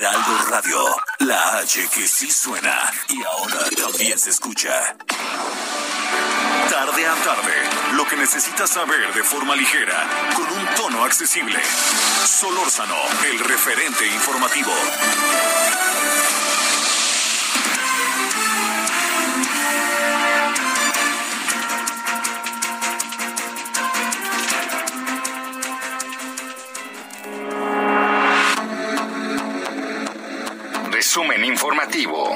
Heraldo Radio, la H que sí suena y ahora también se escucha. Tarde a tarde, lo que necesitas saber de forma ligera, con un tono accesible. Solórzano, el referente informativo. Resumen informativo.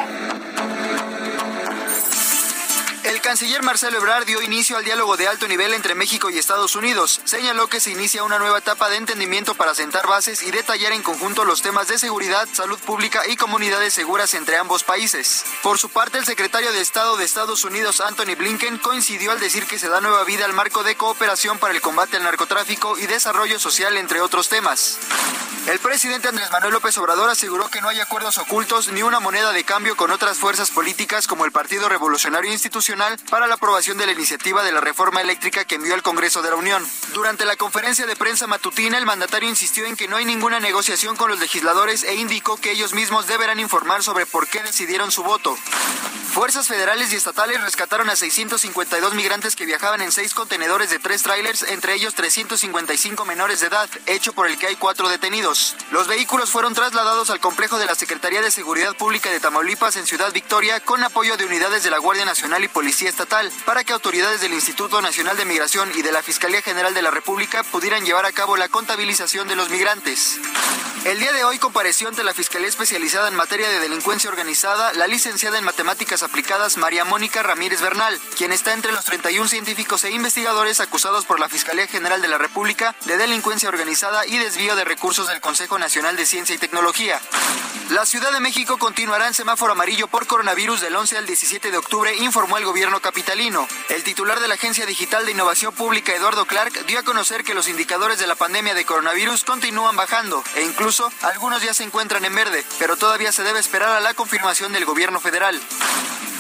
El canciller Marcelo Ebrard dio inicio al diálogo de alto nivel entre México y Estados Unidos. Señaló que se inicia una nueva etapa de entendimiento para sentar bases y detallar en conjunto los temas de seguridad, salud pública y comunidades seguras entre ambos países. Por su parte, el secretario de Estado de Estados Unidos, Anthony Blinken, coincidió al decir que se da nueva vida al marco de cooperación para el combate al narcotráfico y desarrollo social, entre otros temas. El presidente Andrés Manuel López Obrador aseguró que no hay acuerdos ocultos ni una moneda de cambio con otras fuerzas políticas como el Partido Revolucionario Institucional para la aprobación de la iniciativa de la reforma eléctrica que envió al Congreso de la Unión. Durante la conferencia de prensa matutina, el mandatario insistió en que no hay ninguna negociación con los legisladores e indicó que ellos mismos deberán informar sobre por qué decidieron su voto. Fuerzas federales y estatales rescataron a 652 migrantes que viajaban en seis contenedores de tres trailers, entre ellos 355 menores de edad, hecho por el que hay cuatro detenidos. Los vehículos fueron trasladados al complejo de la Secretaría de Seguridad Pública de Tamaulipas en Ciudad Victoria con apoyo de unidades de la Guardia Nacional y Policía Estatal para que autoridades del Instituto Nacional de Migración y de la Fiscalía General de la República pudieran llevar a cabo la contabilización de los migrantes. El día de hoy compareció ante la Fiscalía Especializada en Materia de Delincuencia Organizada la licenciada en Matemáticas Aplicadas María Mónica Ramírez Bernal, quien está entre los 31 científicos e investigadores acusados por la Fiscalía General de la República de delincuencia organizada y desvío de recursos del Consejo Nacional de Ciencia y Tecnología. La Ciudad de México continuará en semáforo amarillo por coronavirus del 11 al 17 de octubre, informó el gobierno capitalino. El titular de la Agencia Digital de Innovación Pública, Eduardo Clark, dio a conocer que los indicadores de la pandemia de coronavirus continúan bajando e incluso algunos ya se encuentran en verde, pero todavía se debe esperar a la confirmación del gobierno federal.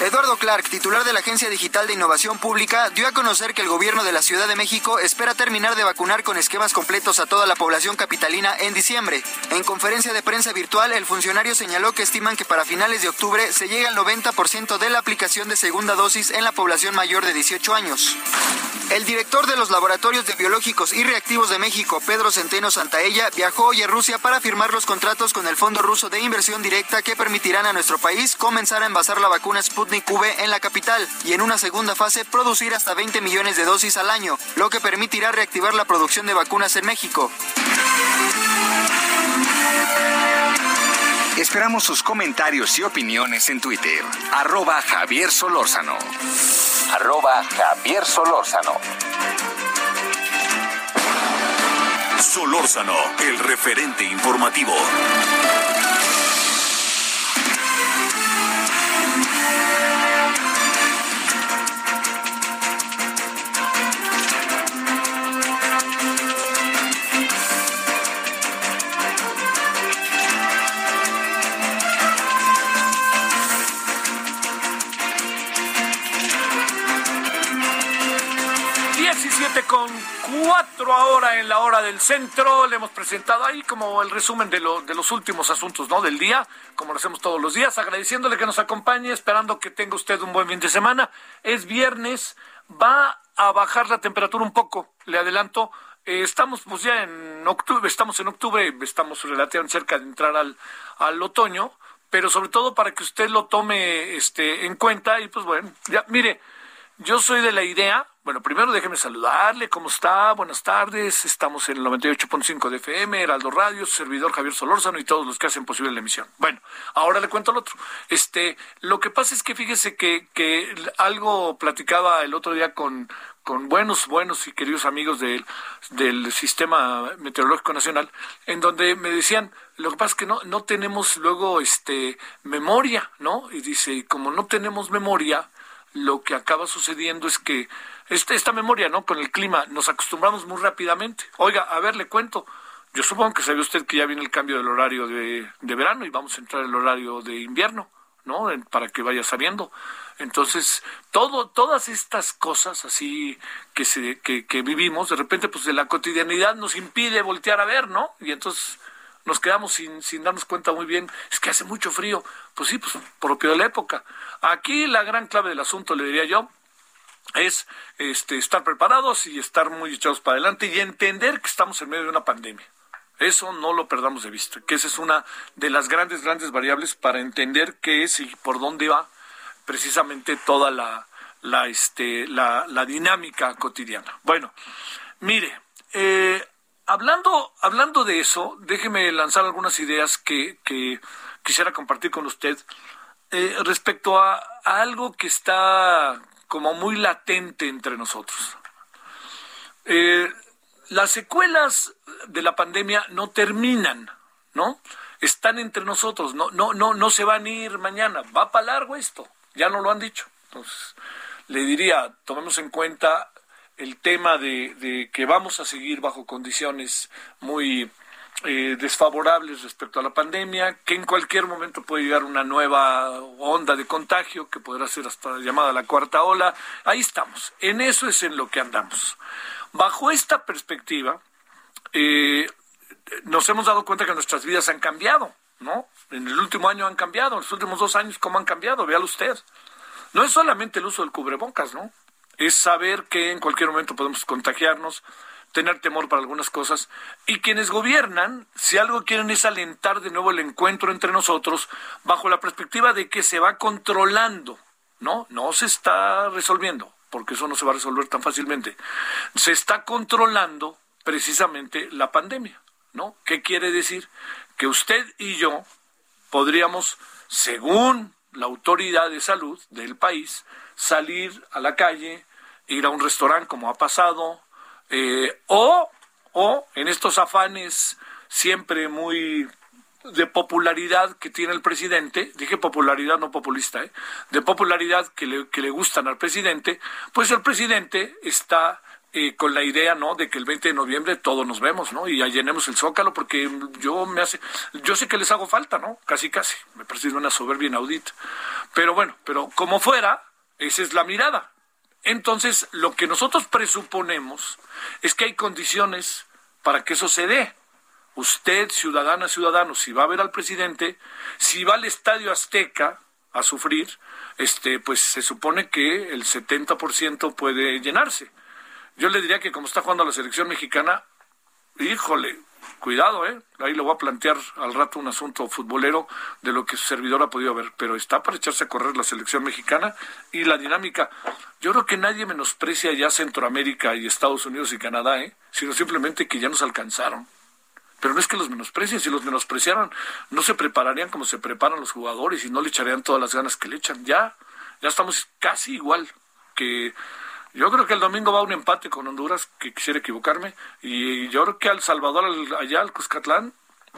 Eduardo Clark, titular de la Agencia Digital de Innovación Pública, dio a conocer que el gobierno de la Ciudad de México espera terminar de vacunar con esquemas completos a toda la población capitalina en diciembre. En conferencia de prensa virtual, el funcionario señaló que estiman que para finales de octubre se llegue al 90% de la aplicación de segunda dosis en la población mayor de 18 años. El director de los laboratorios de biológicos y reactivos de México, Pedro Centeno Santaella, viajó hoy a Rusia para firmar los contratos con el Fondo Ruso de Inversión Directa que permitirán a nuestro país comenzar a envasar la vacuna Sputnik V en la capital y en una segunda fase producir hasta 20 millones de dosis al año, lo que permitirá reactivar la producción de vacunas en México. Esperamos sus comentarios y opiniones en Twitter. Arroba Javier Solórzano. Arroba Javier Solórzano. Solórzano, el referente informativo. Con cuatro ahora en la hora del centro. Le hemos presentado ahí como el resumen de, lo, de los últimos asuntos ¿no? del día, como lo hacemos todos los días, agradeciéndole que nos acompañe, esperando que tenga usted un buen fin de semana. Es viernes, va a bajar la temperatura un poco, le adelanto. Eh, estamos pues ya en octubre, estamos en octubre, estamos relativamente cerca de entrar al, al otoño, pero sobre todo para que usted lo tome este, en cuenta y pues bueno, ya mire, yo soy de la idea, bueno, primero déjeme saludarle, ¿cómo está? Buenas tardes, estamos en el 98.5 de FM, Heraldo Radio, servidor Javier Solórzano y todos los que hacen posible la emisión. Bueno, ahora le cuento al otro. Este, lo que pasa es que fíjese que, que algo platicaba el otro día con, con buenos, buenos y queridos amigos del, del Sistema Meteorológico Nacional, en donde me decían, lo que pasa es que no, no tenemos luego este memoria, ¿no? Y dice, como no tenemos memoria, lo que acaba sucediendo es que esta, esta memoria, ¿no? Con el clima, nos acostumbramos muy rápidamente. Oiga, a ver, le cuento. Yo supongo que sabe usted que ya viene el cambio del horario de, de verano y vamos a entrar el horario de invierno, ¿no? Para que vaya sabiendo. Entonces, todo, todas estas cosas así que, se, que, que vivimos, de repente, pues de la cotidianidad nos impide voltear a ver, ¿no? Y entonces nos quedamos sin, sin darnos cuenta muy bien, es que hace mucho frío. Pues sí, pues propio de la época. Aquí la gran clave del asunto, le diría yo, es este, estar preparados y estar muy echados para adelante y entender que estamos en medio de una pandemia. Eso no lo perdamos de vista, que esa es una de las grandes, grandes variables para entender qué es y por dónde va precisamente toda la, la, este, la, la dinámica cotidiana. Bueno, mire, eh, hablando, hablando de eso, déjeme lanzar algunas ideas que, quisiera compartir con usted eh, respecto a, a, algo que está como muy latente entre nosotros. Eh, las secuelas de la pandemia no terminan, ¿no? Están entre nosotros, no, no, no, no se van a ir mañana, va para largo esto, ya no lo han dicho. Entonces, le diría, tomemos en cuenta el tema de, que vamos a seguir bajo condiciones muy eh, desfavorables respecto a la pandemia, que en cualquier momento puede llegar una nueva onda de contagio, que podrá ser hasta llamada la cuarta ola. Ahí estamos, en eso es en lo que andamos. Bajo esta perspectiva, eh, nos hemos dado cuenta que nuestras vidas han cambiado, ¿no? En el último año han cambiado, en los últimos dos años, ¿cómo han cambiado? Véalo usted. No es solamente el uso del cubrebocas, ¿no? Es saber que en cualquier momento podemos contagiarnos, tener temor para algunas cosas. Y quienes gobiernan, si algo quieren es alentar de nuevo el encuentro entre nosotros, bajo la perspectiva de que se va controlando, ¿no? No se está resolviendo, porque eso no se va a resolver tan fácilmente. Se está controlando precisamente la pandemia, ¿no? ¿Qué quiere decir? Que usted y yo podríamos, según la autoridad de salud del país, salir a la calle, ir a un restaurante como ha pasado, eh, o, o en estos afanes siempre muy de popularidad que tiene el presidente, dije popularidad no populista, ¿eh? de popularidad que le, que le gustan al presidente, pues el presidente está eh, con la idea, ¿no? De que el 20 de noviembre todos nos vemos, ¿no? Y llenemos el zócalo porque yo me hace, yo sé que les hago falta, ¿no? Casi, casi. Me parece una soberbia inaudita. Pero bueno, pero como fuera, esa es la mirada. Entonces, lo que nosotros presuponemos es que hay condiciones para que eso se dé. Usted, ciudadana, ciudadano, si va a ver al presidente, si va al Estadio Azteca a sufrir, este, pues se supone que el 70% puede llenarse. Yo le diría que como está jugando la selección mexicana, híjole, cuidado, ¿eh? Ahí le voy a plantear al rato un asunto futbolero de lo que su servidor ha podido ver, pero está para echarse a correr la selección mexicana y la dinámica. Yo creo que nadie menosprecia ya Centroamérica y Estados Unidos y Canadá, ¿eh? Sino simplemente que ya nos alcanzaron. Pero no es que los menosprecien, si los menospreciaran, no se prepararían como se preparan los jugadores y no le echarían todas las ganas que le echan. Ya, ya estamos casi igual que yo creo que el domingo va un empate con Honduras, que quisiera equivocarme. Y yo creo que al Salvador, allá al Cuscatlán,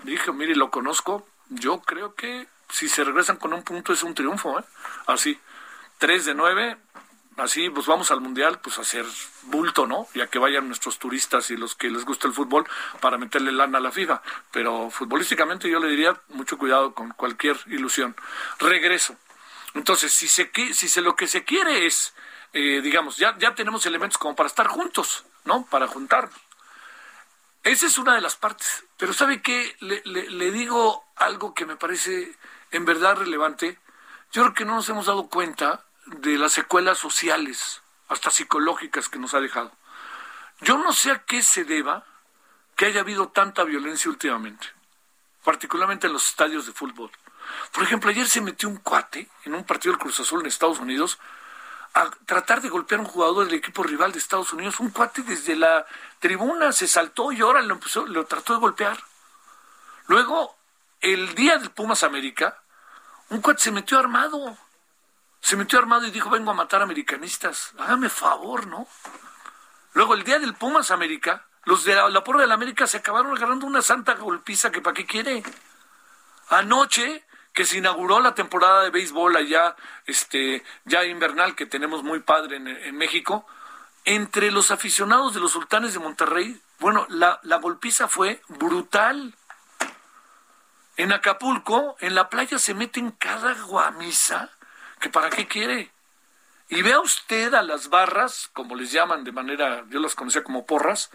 dije, mire, lo conozco. Yo creo que si se regresan con un punto es un triunfo, ¿eh? Así. Tres de nueve, así pues vamos al mundial pues a hacer bulto, ¿no? Ya que vayan nuestros turistas y los que les gusta el fútbol para meterle lana a la FIFA, pero futbolísticamente yo le diría mucho cuidado con cualquier ilusión. Regreso. Entonces, si se si se lo que se quiere es eh, digamos, ya, ya tenemos elementos como para estar juntos, ¿no? Para juntarnos. Esa es una de las partes. Pero ¿sabe qué? Le, le, digo algo que me parece en verdad relevante. Yo creo que no nos hemos dado cuenta de las secuelas sociales, hasta psicológicas que nos ha dejado. Yo no sé a qué se deba que haya habido tanta violencia últimamente, particularmente en los estadios de fútbol. Por ejemplo, ayer se metió un cuate en un partido del Cruz Azul en Estados Unidos a tratar de golpear a un jugador del equipo rival de Estados Unidos. Un cuate desde la tribuna se saltó y ahora lo, empezó, lo trató de golpear. Luego, el día del Pumas América, un cuate se metió armado. Se metió armado y dijo, vengo a matar americanistas. Hágame favor, ¿no? Luego el día del Pumas América, los de la, la porra de la América se acabaron agarrando una santa golpiza que para qué quiere. Anoche que se inauguró la temporada de béisbol allá, este, ya invernal que tenemos muy padre en, México, entre los aficionados de los sultanes de Monterrey, bueno, la, golpiza fue brutal. En Acapulco, en la playa se meten cada guamisa, que para qué quiere. Y vea usted a las barras, como les llaman de manera, yo las conocía como porras,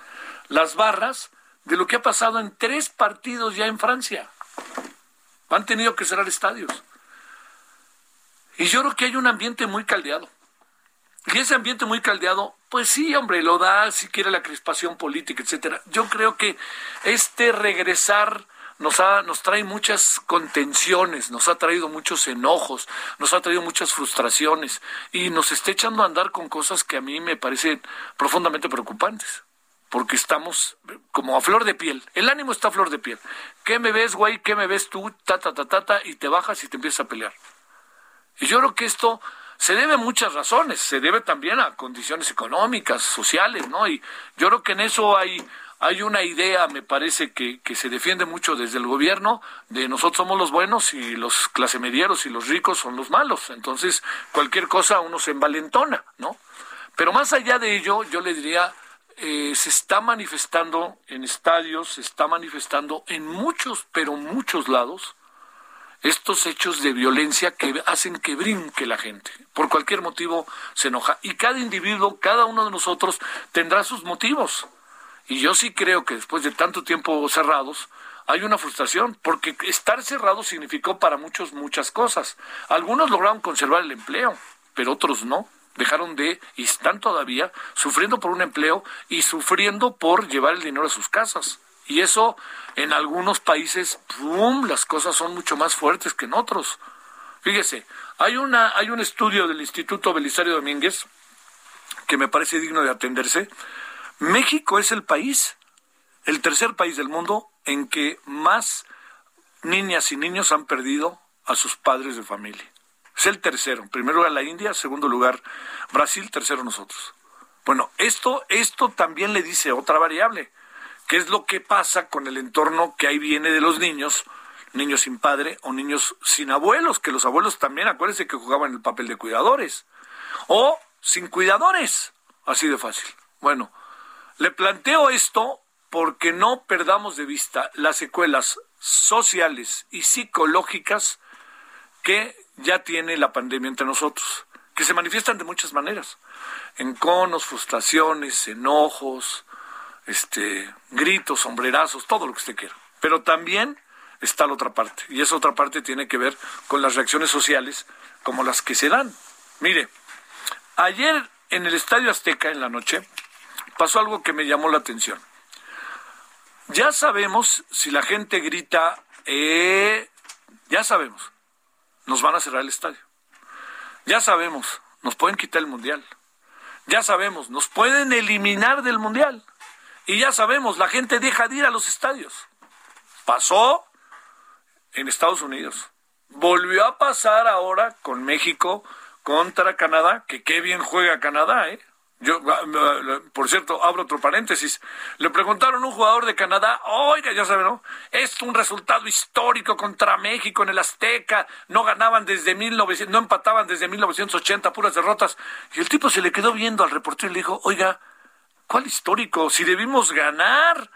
las barras de lo que ha pasado en tres partidos ya en Francia. Han tenido que cerrar estadios. Y yo creo que hay un ambiente muy caldeado. Y ese ambiente muy caldeado, pues sí, hombre, lo da si quiere la crispación política, etcétera. Yo creo que este regresar nos, ha, nos trae muchas contenciones, nos ha traído muchos enojos, nos ha traído muchas frustraciones y nos está echando a andar con cosas que a mí me parecen profundamente preocupantes porque estamos como a flor de piel. El ánimo está a flor de piel. ¿Qué me ves, güey? ¿Qué me ves tú? Ta, ta, ta, y te bajas y te empiezas a pelear. Y yo creo que esto se debe a muchas razones. Se debe también a condiciones económicas, sociales, ¿no? Y yo creo que en eso hay, hay una idea, me parece, que, que se defiende mucho desde el gobierno, de nosotros somos los buenos y los clase medieros y los ricos son los malos. Entonces, cualquier cosa uno se envalentona, ¿no? Pero más allá de ello, yo le diría eh, se está manifestando en estadios, se está manifestando en muchos, pero muchos lados, estos hechos de violencia que hacen que brinque la gente. Por cualquier motivo se enoja. Y cada individuo, cada uno de nosotros tendrá sus motivos. Y yo sí creo que después de tanto tiempo cerrados, hay una frustración, porque estar cerrado significó para muchos muchas cosas. Algunos lograron conservar el empleo, pero otros no dejaron de y están todavía sufriendo por un empleo y sufriendo por llevar el dinero a sus casas. Y eso en algunos países, ¡pum!, las cosas son mucho más fuertes que en otros. Fíjese, hay, una, hay un estudio del Instituto Belisario Domínguez que me parece digno de atenderse. México es el país, el tercer país del mundo en que más niñas y niños han perdido a sus padres de familia. Es el tercero. En primer lugar la India, segundo lugar Brasil, tercero nosotros. Bueno, esto, esto también le dice otra variable, que es lo que pasa con el entorno que ahí viene de los niños, niños sin padre o niños sin abuelos, que los abuelos también, acuérdense que jugaban el papel de cuidadores, o sin cuidadores, así de fácil. Bueno, le planteo esto porque no perdamos de vista las secuelas sociales y psicológicas que ya tiene la pandemia entre nosotros, que se manifiestan de muchas maneras, enconos, frustraciones, enojos, este, gritos, sombrerazos, todo lo que usted quiera. Pero también está la otra parte, y esa otra parte tiene que ver con las reacciones sociales como las que se dan. Mire, ayer en el Estadio Azteca en la noche pasó algo que me llamó la atención. Ya sabemos si la gente grita, eh, ya sabemos, nos van a cerrar el estadio. Ya sabemos, nos pueden quitar el mundial. Ya sabemos, nos pueden eliminar del mundial. Y ya sabemos, la gente deja de ir a los estadios. Pasó en Estados Unidos. Volvió a pasar ahora con México contra Canadá, que qué bien juega Canadá, ¿eh? Yo, ah, por cierto, abro otro paréntesis. Le preguntaron a un jugador de Canadá, oiga, ya saben, ¿no? Es un resultado histórico contra México en el Azteca. No ganaban desde 1900, no empataban desde 1980, puras derrotas. Y el tipo se le quedó viendo al reportero y le dijo, oiga, ¿cuál histórico? Si debimos ganar.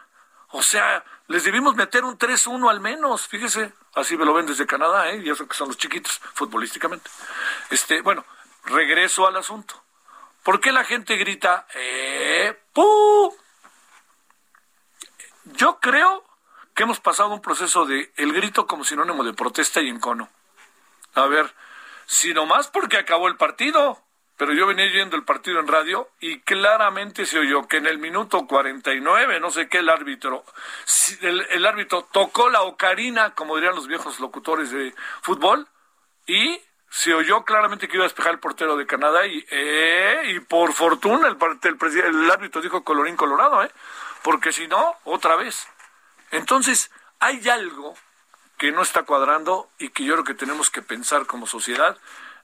O sea, les debimos meter un 3-1 al menos, fíjese. Así me lo ven desde Canadá, ¿eh? Y eso que son los chiquitos, futbolísticamente. Este, bueno, regreso al asunto ¿Por qué la gente grita, eh. Yo creo que hemos pasado un proceso de el grito como sinónimo de protesta y encono. A ver, si nomás porque acabó el partido, pero yo venía yendo el partido en radio y claramente se oyó que en el minuto 49, no sé qué, el árbitro, el árbitro tocó la ocarina, como dirían los viejos locutores de fútbol, y se oyó claramente que iba a despejar el portero de Canadá y, eh, y por fortuna el, el, el árbitro dijo colorín colorado, ¿eh? porque si no, otra vez. Entonces, hay algo que no está cuadrando y que yo creo que tenemos que pensar como sociedad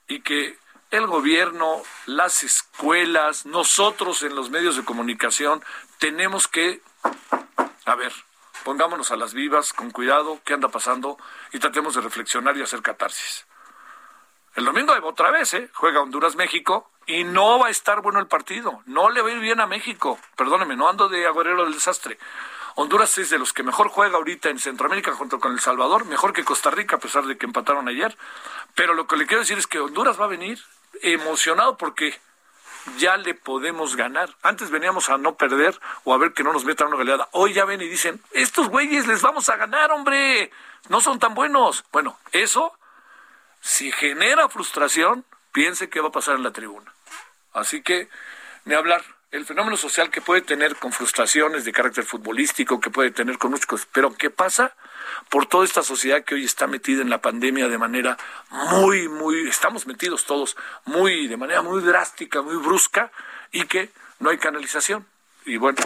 y que el gobierno, las escuelas, nosotros en los medios de comunicación, tenemos que, a ver, pongámonos a las vivas, con cuidado, qué anda pasando, y tratemos de reflexionar y hacer catarsis. El domingo otra vez, ¿eh? Juega Honduras-México y no va a estar bueno el partido. No le va a ir bien a México. Perdóneme, no ando de agorero del desastre. Honduras es de los que mejor juega ahorita en Centroamérica junto con El Salvador, mejor que Costa Rica, a pesar de que empataron ayer. Pero lo que le quiero decir es que Honduras va a venir emocionado porque ya le podemos ganar. Antes veníamos a no perder o a ver que no nos metan una goleada. Hoy ya ven y dicen, estos güeyes les vamos a ganar, hombre. No son tan buenos. Bueno, eso, si genera frustración, piense qué va a pasar en la tribuna. Así que, ni hablar el fenómeno social que puede tener con frustraciones de carácter futbolístico, que puede tener con muchas cosas, pero ¿qué pasa? Por toda esta sociedad que hoy está metida en la pandemia de manera muy, muy, estamos metidos todos muy, de manera muy drástica, muy brusca, y que no hay canalización. Y bueno,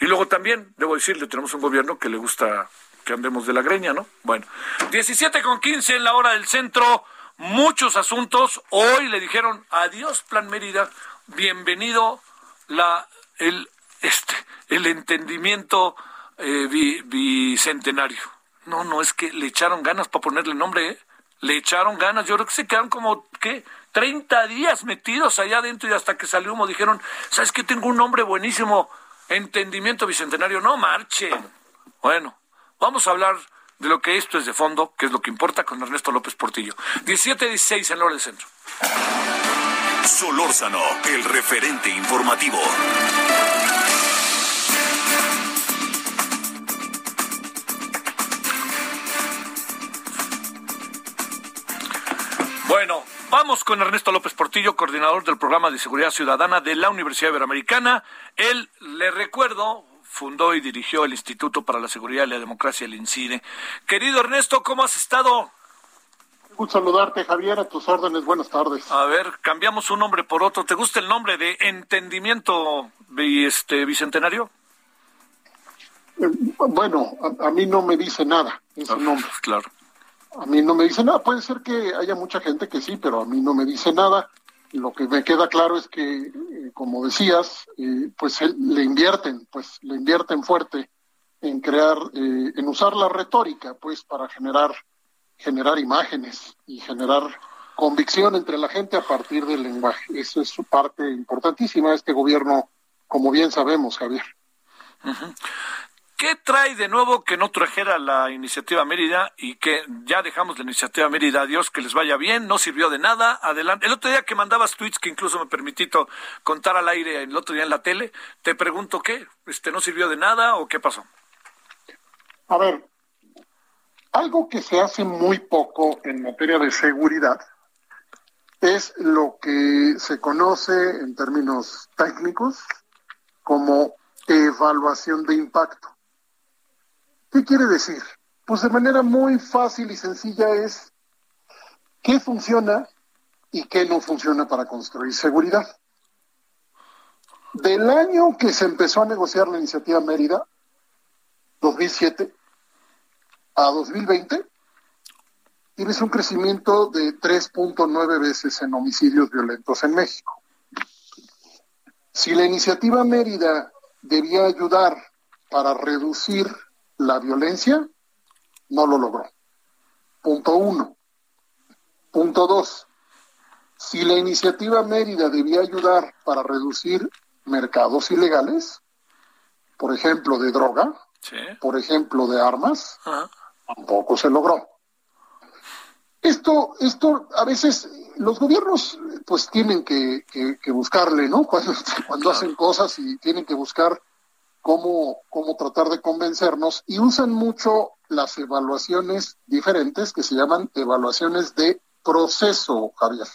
y luego también, debo decirle, tenemos un gobierno que le gusta que andemos de la greña, ¿no? Bueno, 17 con 15 en la hora del centro, muchos asuntos. Hoy le dijeron adiós, Plan Mérida, bienvenido la, el, este, el entendimiento eh, bicentenario. No, no, es que le echaron ganas para ponerle nombre, ¿eh? Le echaron ganas. Yo creo que se quedaron como, ¿qué? 30 días metidos allá adentro y hasta que salió humo dijeron, ¿sabes qué? Tengo un nombre buenísimo. Entendimiento bicentenario. No marchen. Bueno, vamos a hablar de lo que esto es de fondo, que es lo que importa con Ernesto López Portillo. 17-16 en Lora del Centro. Solórzano, el referente informativo. Bueno, vamos con Ernesto López Portillo, coordinador del programa de seguridad ciudadana de la Universidad Iberoamericana. Él, le recuerdo, fundó y dirigió el Instituto para la Seguridad y la Democracia, el INCIDE. Querido Ernesto, ¿cómo has estado? Gusto saludarte, Javier, a tus órdenes. Buenas tardes. A ver, cambiamos un nombre por otro. ¿Te gusta el nombre de Entendimiento este, Bicentenario? Eh, bueno, a, mí no me dice nada ese ah, nombre. Claro. A mí no me dice nada. Puede ser que haya mucha gente que sí, pero a mí no me dice nada. Lo que me queda claro es que, eh, como decías, eh, pues le invierten, pues le invierten fuerte en crear, en usar la retórica, pues para generar generar imágenes y generar convicción entre la gente a partir del lenguaje. Eso es su parte importantísima de este gobierno, como bien sabemos, Javier. ¿Qué trae de nuevo que no trajera la iniciativa Mérida y que ya dejamos la iniciativa Mérida? Dios que les vaya bien, no sirvió de nada. Adelante. El otro día que mandabas tweets, que incluso me permití contar al aire el otro día en la tele, te pregunto qué, este, ¿no sirvió de nada o qué pasó? A ver, algo que se hace muy poco en materia de seguridad es lo que se conoce en términos técnicos como evaluación de impacto. ¿Qué quiere decir? Pues de manera muy fácil y sencilla es qué funciona y qué no funciona para construir seguridad. Del año que se empezó a negociar la iniciativa Mérida, 2007, a 2020, tienes un crecimiento de 3.9 veces en homicidios violentos en México. Si la iniciativa Mérida debía ayudar para reducir la violencia, no lo logró. Punto uno. Punto dos. Si la iniciativa Mérida debía ayudar para reducir mercados ilegales, por ejemplo, de droga, por ejemplo, de armas, tampoco se logró. Esto, esto a veces los gobiernos pues tienen que, buscarle, ¿no? Cuando, cuando hacen cosas y tienen que buscar cómo, cómo tratar de convencernos y usan mucho las evaluaciones diferentes que se llaman evaluaciones de proceso, Javier.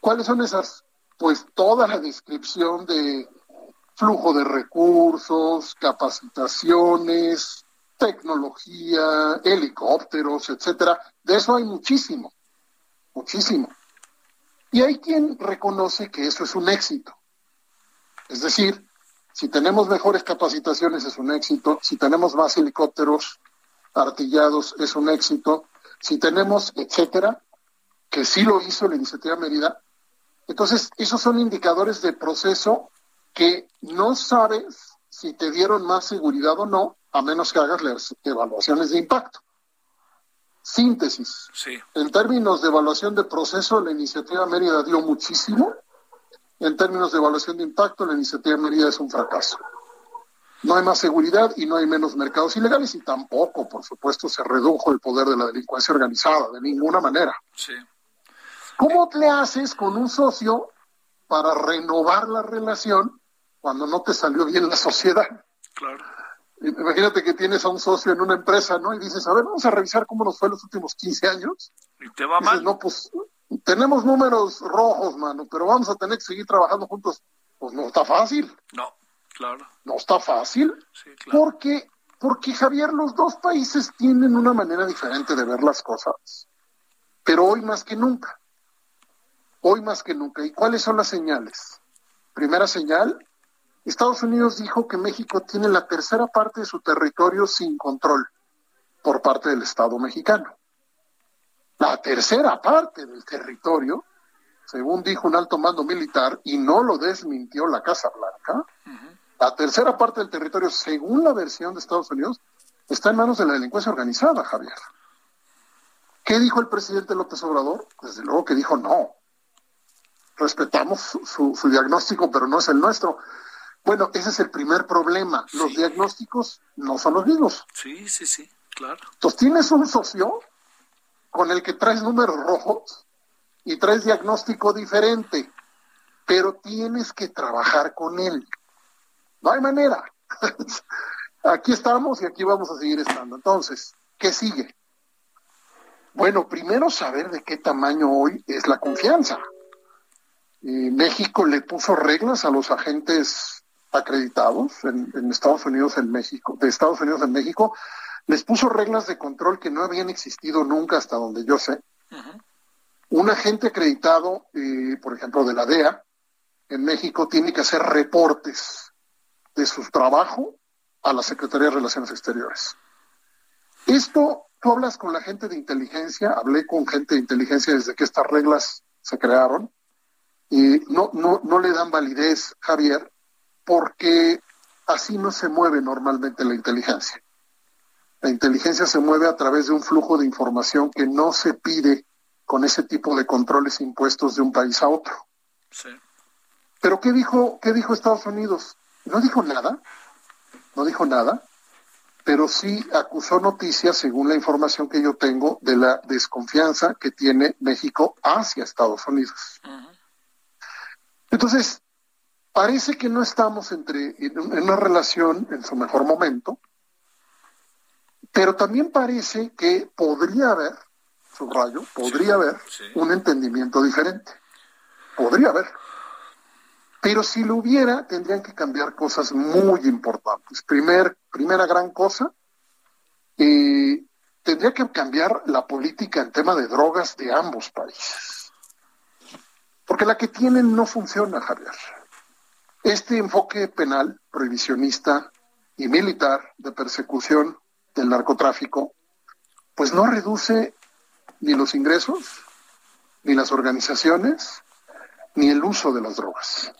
¿Cuáles son esas? Pues toda la descripción de flujo de recursos, capacitaciones, tecnología, helicópteros, etcétera. De eso hay muchísimo, muchísimo. Y hay quien reconoce que eso es un éxito. Es decir, si tenemos mejores capacitaciones es un éxito, si tenemos más helicópteros artillados es un éxito, si tenemos, etcétera, que sí lo hizo la iniciativa Mérida, Entonces, esos son indicadores de proceso que no sabes si te dieron más seguridad o no, a menos que hagas las evaluaciones de impacto. Síntesis. Sí. En términos de evaluación de proceso, la iniciativa Mérida dio muchísimo. En términos de evaluación de impacto, la iniciativa Mérida es un fracaso. No hay más seguridad y no hay menos mercados ilegales y tampoco, por supuesto, se redujo el poder de la delincuencia organizada, de ninguna manera. Sí. ¿Cómo le haces con un socio para renovar la relación cuando no te salió bien la sociedad? Claro. Imagínate que tienes a un socio en una empresa, ¿no? Y dices, a ver, vamos a revisar cómo nos fue los últimos 15 años. Y te va Dices, mal. no, pues tenemos números rojos, mano, pero vamos a tener que seguir trabajando juntos. Pues no está fácil, No, claro. no está fácil, Sí, claro. porque, porque Javier, los dos países tienen una manera diferente de ver las cosas, pero hoy más que nunca, hoy más que nunca. ¿Y cuáles son las señales? Primera señal, Estados Unidos dijo que México tiene la tercera parte de su territorio sin control por parte del Estado mexicano. La tercera parte del territorio, según dijo un alto mando militar, y no lo desmintió la Casa Blanca, la tercera parte del territorio, según la versión de Estados Unidos, está en manos de la delincuencia organizada, Javier. ¿Qué dijo el presidente López Obrador? Desde luego que dijo no. Respetamos su, su- su diagnóstico, pero no es el nuestro. Bueno, ese es el primer problema. Los Sí. diagnósticos no son los mismos. Sí, sí, sí, claro. Entonces tienes un socio con el que traes números rojos y traes diagnóstico diferente, pero tienes que trabajar con él. No hay manera. aquí estamos y aquí vamos a seguir estando. Entonces, ¿qué sigue? Bueno, primero saber de qué tamaño hoy es la confianza. México le puso reglas a los agentes acreditados en, en Estados Unidos, en México, de Estados Unidos en México, les puso reglas de control que no habían existido nunca hasta donde yo sé. Un agente acreditado, eh, por ejemplo, de la DEA, en México, tiene que hacer reportes de su trabajo a la Secretaría de Relaciones Exteriores. Esto, tú hablas con la gente de inteligencia, hablé con gente de inteligencia desde que estas reglas se crearon, y no, no, no le dan validez, Javier, porque así no se mueve normalmente la inteligencia. La inteligencia se mueve a través de un flujo de información que no se pide con ese tipo de controles impuestos de un país a otro. Sí. Pero ¿qué dijo, qué dijo Estados Unidos? No dijo nada, no dijo nada, pero sí acusó noticias, según la información que yo tengo, de la desconfianza que tiene México hacia Estados Unidos. Entonces, parece que no estamos entre, en en una relación en su mejor momento, pero también parece que podría haber, subrayo, podría haber sí. un entendimiento diferente. Podría haber. Pero si lo hubiera, tendrían que cambiar cosas muy importantes. Primer, primera gran cosa, eh, tendría que cambiar la política en tema de drogas de ambos países. Porque la que tienen no funciona, Javier. Este enfoque penal, prohibicionista y militar de persecución del narcotráfico, pues no reduce ni los ingresos, ni las organizaciones, ni el uso de las drogas.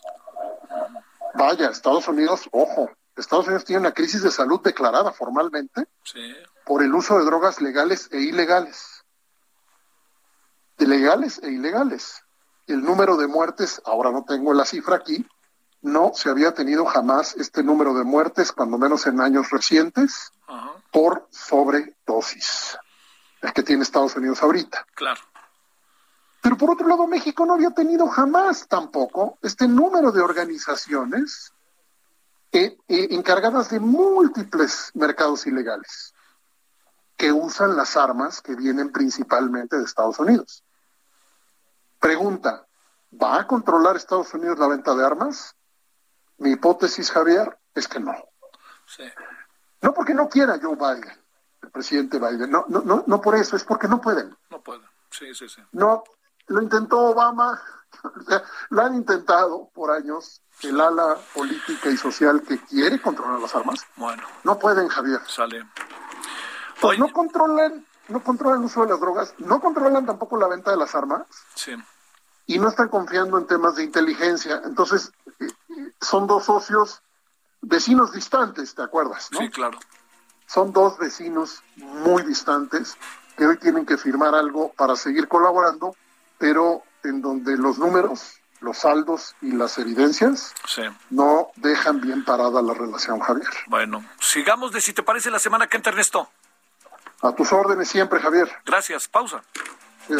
Vaya, Estados Unidos, ojo, Estados Unidos tiene una crisis de salud declarada formalmente Sí. por el uso de drogas legales e ilegales. De legales e ilegales. El número de muertes, ahora no tengo la cifra aquí, no se había tenido jamás este número de muertes, cuando menos en años recientes, Ajá. por sobredosis. El que tiene Estados Unidos ahorita. Claro. Pero por otro lado, México no había tenido jamás tampoco este número de organizaciones eh, eh, encargadas de múltiples mercados ilegales que usan las armas que vienen principalmente de Estados Unidos. Pregunta, ¿va a controlar Estados Unidos la venta de armas? Mi hipótesis, Javier, es que no. Sí. No porque no quiera Joe Biden, el presidente Biden, no, no, no, no por eso, es porque no pueden. No puedo. Sí, sí, sí. No, lo intentó Obama, lo han intentado por años el ala política y social que quiere controlar las armas. Bueno, No pueden, Javier. sale. Pues no controlan, no controlan el uso de las drogas, no controlan tampoco la venta de las armas. Sí. y no están confiando en temas de inteligencia. Entonces, eh, son dos socios, vecinos distantes, ¿te acuerdas? Sí, claro. Son dos vecinos muy distantes que hoy tienen que firmar algo para seguir colaborando, pero en donde los números, los saldos y las evidencias no dejan bien parada la relación, Javier. Bueno, sigamos de si te parece la semana que entra, Ernesto. A tus órdenes siempre, Javier. Gracias. Pausa. El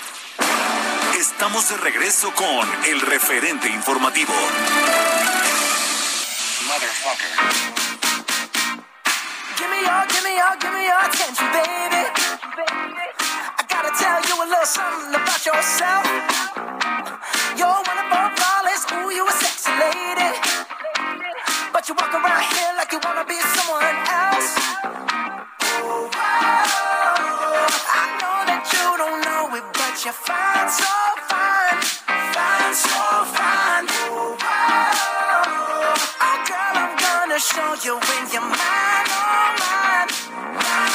Estamos de regreso con el referente informativo. Give me your, give me your, give me your attention, baby. I gotta tell you a little something about yourself. You're one of our flawless, ooh, you a sexy lady. But you walk around here like you wanna be someone else. But you're fine, so fine, fine, so fine. Ooh, wow. Oh, girl, I'm gonna show you when you're mine, oh mine, mine,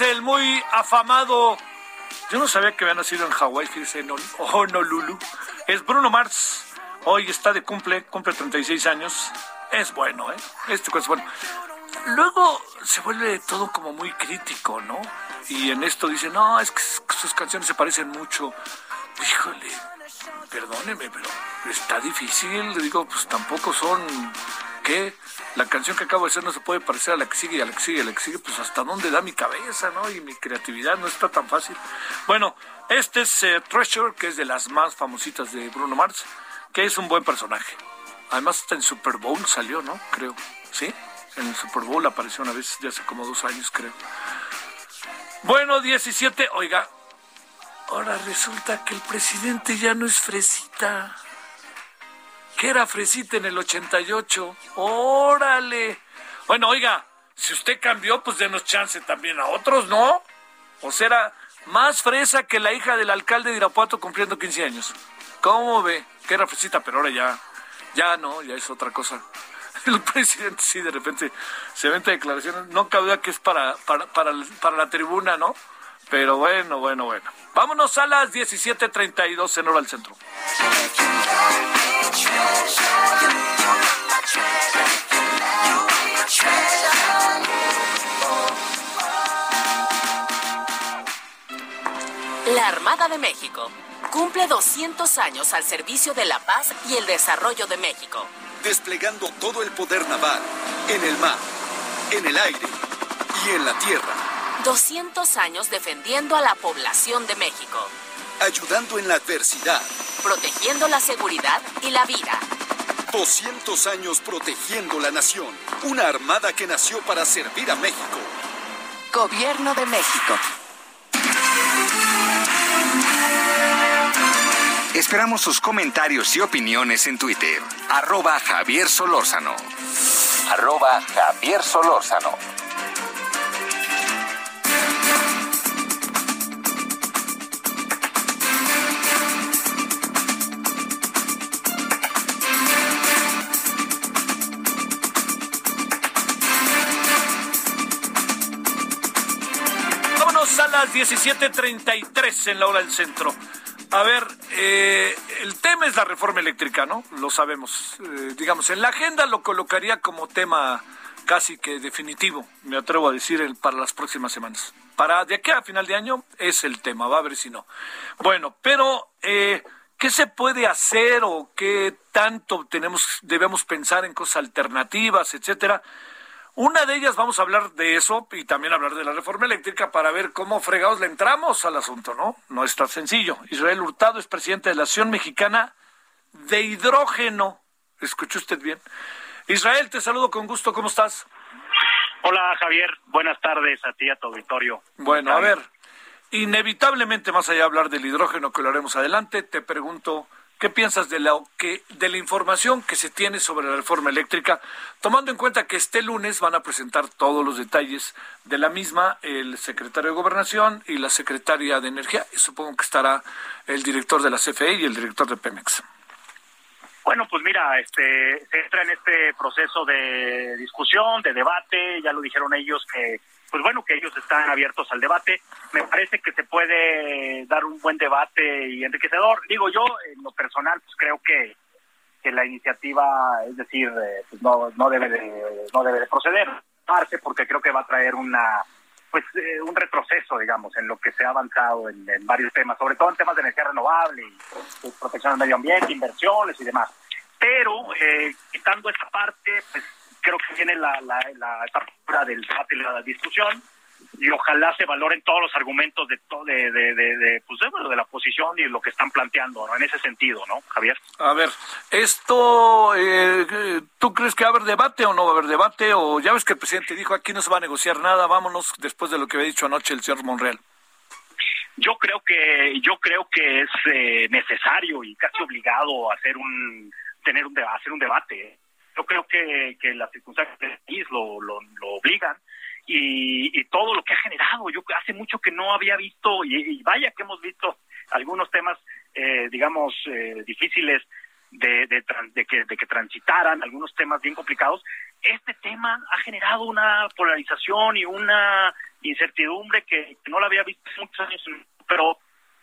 el muy afamado. Yo no sabía que había nacido en Hawái, fíjese, en Hon- Honolulu. Es Bruno Mars. Hoy está de cumple, cumple 36 años. Es bueno, ¿eh? Este es bueno. Luego se vuelve todo como muy crítico, ¿no? Y en esto dice, no, es que sus canciones se parecen mucho. Híjole, perdóneme, pero está difícil. Le digo, pues tampoco son. ¿Qué? La canción que acabo de hacer no se puede parecer a la que sigue a la que sigue a la que sigue. Pues hasta dónde da mi cabeza, ¿no? Y mi creatividad no está tan fácil. Bueno, este es eh, Treasure, que es de las más famositas de Bruno Mars, que es un buen personaje. Además, hasta en Super Bowl salió, ¿no? Creo. ¿Sí? En Super Bowl apareció una vez, ya hace como dos años, creo. Bueno, 17. Oiga, ahora resulta que el presidente ya no es fresita. Que era fresita en el 88. Órale. Bueno, oiga, si usted cambió, pues denos chance también a otros, ¿no? O será más fresa que la hija del alcalde de Irapuato cumpliendo 15 años. ¿Cómo ve? Que era fresita, pero ahora ya, ya no, ya es otra cosa. El presidente sí de repente se vende declaraciones, no cabe que es para, para, para, para la tribuna, ¿no? Pero bueno, bueno, bueno. Vámonos a las 17.32 en hora al centro. La Armada de México cumple 200 años al servicio de la paz y el desarrollo de México. desplegando todo el poder naval, en el mar, en el aire y en la tierra, 200 años defendiendo a la población de México, ayudando en la adversidad, protegiendo la seguridad y la vida. 200 años protegiendo la nación, una armada que nació para servir a México. Gobierno de México. Esperamos sus comentarios y opiniones en Twitter. Arroba Javier Solórzano. Arroba Javier Solórzano. Las 17.33 en la hora del centro. A ver, eh, el tema es la reforma eléctrica, ¿no? Lo sabemos. Eh, digamos, en la agenda lo colocaría como tema casi que definitivo, me atrevo a decir, el, para las próximas semanas. Para de aquí a final de año es el tema, va a ver si no. Bueno, pero eh, ¿qué se puede hacer o qué tanto tenemos, debemos pensar en cosas alternativas, etcétera? Una de ellas vamos a hablar de eso y también hablar de la reforma eléctrica para ver cómo fregados le entramos al asunto, ¿no? No es tan sencillo. Israel Hurtado es presidente de la Asociación Mexicana de Hidrógeno. ¿Escuchó usted bien? Israel, te saludo con gusto. ¿Cómo estás? Hola, Javier. Buenas tardes a ti y a tu auditorio. Bueno, a ver, inevitablemente más allá de hablar del hidrógeno que lo haremos adelante, te pregunto, ¿qué piensas de la, de la información que se tiene sobre la reforma eléctrica, tomando en cuenta que este lunes van a presentar todos los detalles de la misma el secretario de Gobernación y la secretaria de Energía, y supongo que estará el director de la CFE y el director de Pemex? Bueno, pues mira, este, se entra en este proceso de discusión, de debate, ya lo dijeron ellos que, pues bueno, que ellos están abiertos al debate. Me parece que se puede dar un buen debate y enriquecedor. Digo yo, en lo personal, pues creo que, que la iniciativa, es decir, eh, pues no, no debe de, no debe de proceder, porque creo que va a traer una, pues eh, un retroceso, digamos, en lo que se ha avanzado en, varios temas, sobre todo en temas de energía renovable, pues, protección del medio ambiente, inversiones y demás. Pero eh, quitando esta parte, pues creo que viene la, la, la del debate y la discusión y ojalá se valoren todos los argumentos de de, de, de, de pues de, de la oposición y lo que están planteando ¿no? en ese sentido, ¿no, Javier? A ver, esto, eh, ¿tú crees que va a haber debate o no va a haber debate? O ya ves que el presidente dijo aquí no se va a negociar nada, vámonos después de lo que había dicho anoche el señor Monreal. Yo creo que yo creo que es eh, necesario y casi obligado hacer un tener un hacer un debate. Yo creo que, que las circunstancias del país lo, lo, lo obligan y, y, todo lo que ha generado. Yo hace mucho que no había visto, y, y vaya que hemos visto algunos temas, eh, digamos, eh, difíciles de, de, de, que, de que transitaran, algunos temas bien complicados. Este tema ha generado una polarización y una incertidumbre que, no la había visto hace muchos años, pero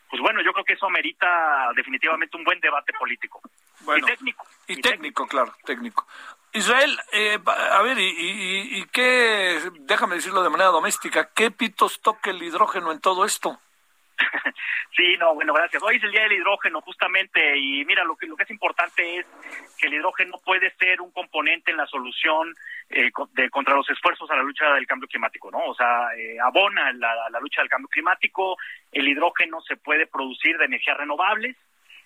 pues bueno, yo creo que eso amerita definitivamente un buen debate político. Bueno, y técnico. Y, y técnico, técnico, claro, técnico. Israel, eh, a ver, y, y, y, qué, déjame decirlo de manera doméstica, ¿qué pitos toca el hidrógeno en todo esto? sí, no, bueno, gracias. Hoy es el día del hidrógeno, justamente, y mira, lo que, lo que es importante es que el hidrógeno puede ser un componente en la solución eh, de, contra los esfuerzos a la lucha del cambio climático, ¿no? O sea, eh, abona la, la lucha del cambio climático, el hidrógeno se puede producir de energías renovables,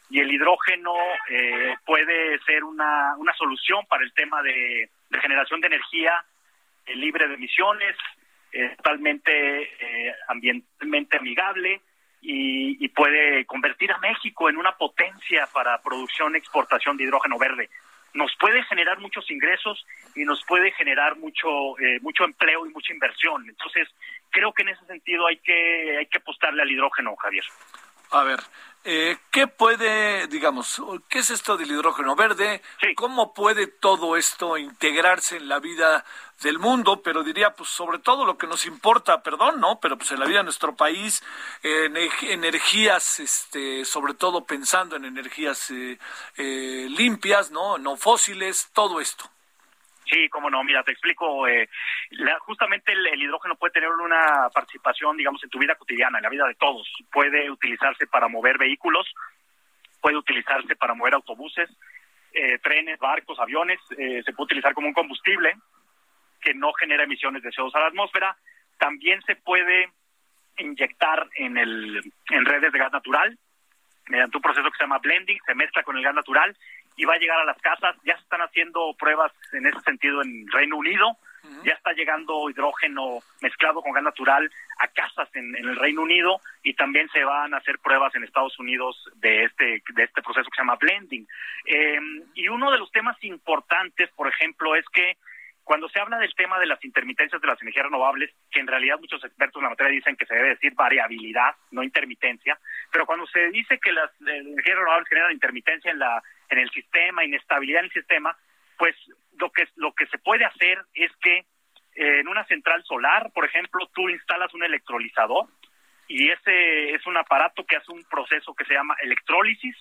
y el hidrógeno eh, puede ser una, una solución para el tema de, generación de energía eh, libre de emisiones, eh, totalmente ambientalmente amigable y, y, puede convertir a México en una potencia para producción y exportación de hidrógeno verde. Nos puede generar muchos ingresos y nos puede generar mucho mucho empleo y mucha inversión. Entonces, creo que en ese sentido hay que hay que apostarle al hidrógeno, Javier. A ver, eh, ¿qué puede, digamos, qué es esto del hidrógeno verde? Sí. ¿Cómo puede todo esto integrarse en la vida del mundo? Pero diría, pues sobre todo lo que nos importa, perdón, ¿no? Pero pues en la vida de nuestro país, eh, energías, este, sobre todo pensando en energías eh, eh, limpias, ¿no? No fósiles, todo esto. Sí, cómo no, mira, te explico. Eh, la, justamente el, hidrógeno puede tener una participación, digamos, en tu vida cotidiana, en la vida de todos. Puede utilizarse para mover vehículos, puede utilizarse para mover autobuses, eh, trenes, barcos, aviones. Eh, se puede utilizar como un combustible que no genera emisiones de CO2 a la atmósfera. También se puede inyectar en, el, en redes de gas natural mediante un proceso que se llama blending, se mezcla con el gas natural y va a llegar a las casas. Ya se están haciendo pruebas en ese sentido en Reino Unido. Uh -huh. Ya está llegando hidrógeno mezclado con gas natural a casas en, en, el Reino Unido y también se van a hacer pruebas en Estados Unidos de este de este proceso que se llama blending. Eh, y uno de los temas importantes, por ejemplo, es que cuando se habla del tema de las intermitencias de las energías renovables, que en realidad muchos expertos en la materia dicen que se debe decir variabilidad, no intermitencia, pero cuando se dice que las energías renovables generan intermitencia en la en el sistema, inestabilidad en el sistema, pues lo que lo que se puede hacer es que eh, en una central solar, por ejemplo, tú instalas un electrolizador y ese es un aparato que hace un proceso que se llama electrólisis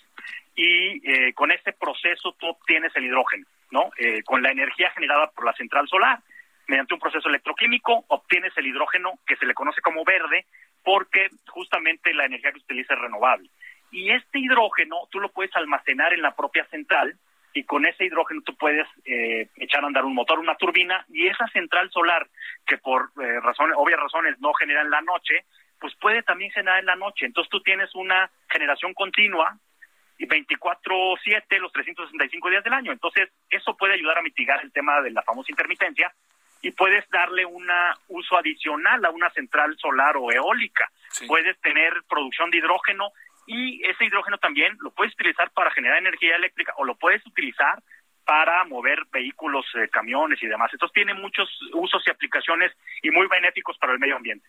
y eh, con ese proceso tú obtienes el hidrógeno, ¿no? Eh, con la energía generada por la central solar, mediante un proceso electroquímico, obtienes el hidrógeno que se le conoce como verde porque justamente la energía que utiliza es renovable. Y este hidrógeno tú lo puedes almacenar en la propia central y con ese hidrógeno tú puedes eh, echar a andar un motor, una turbina, y esa central solar, que por razones, obvias razones no genera en la noche, pues puede también generar en la noche. Entonces tú tienes una generación continua y 24/7 los 365 días del año. Entonces eso puede ayudar a mitigar el tema de la famosa intermitencia y puedes darle un uso adicional a una central solar o eólica. Puedes tener producción de hidrógeno y ese hidrógeno también lo puedes utilizar para generar energía eléctrica o lo puedes utilizar para mover vehículos, eh, camiones y demás. Entonces tiene muchos usos y aplicaciones y muy benéficos para el medio ambiente.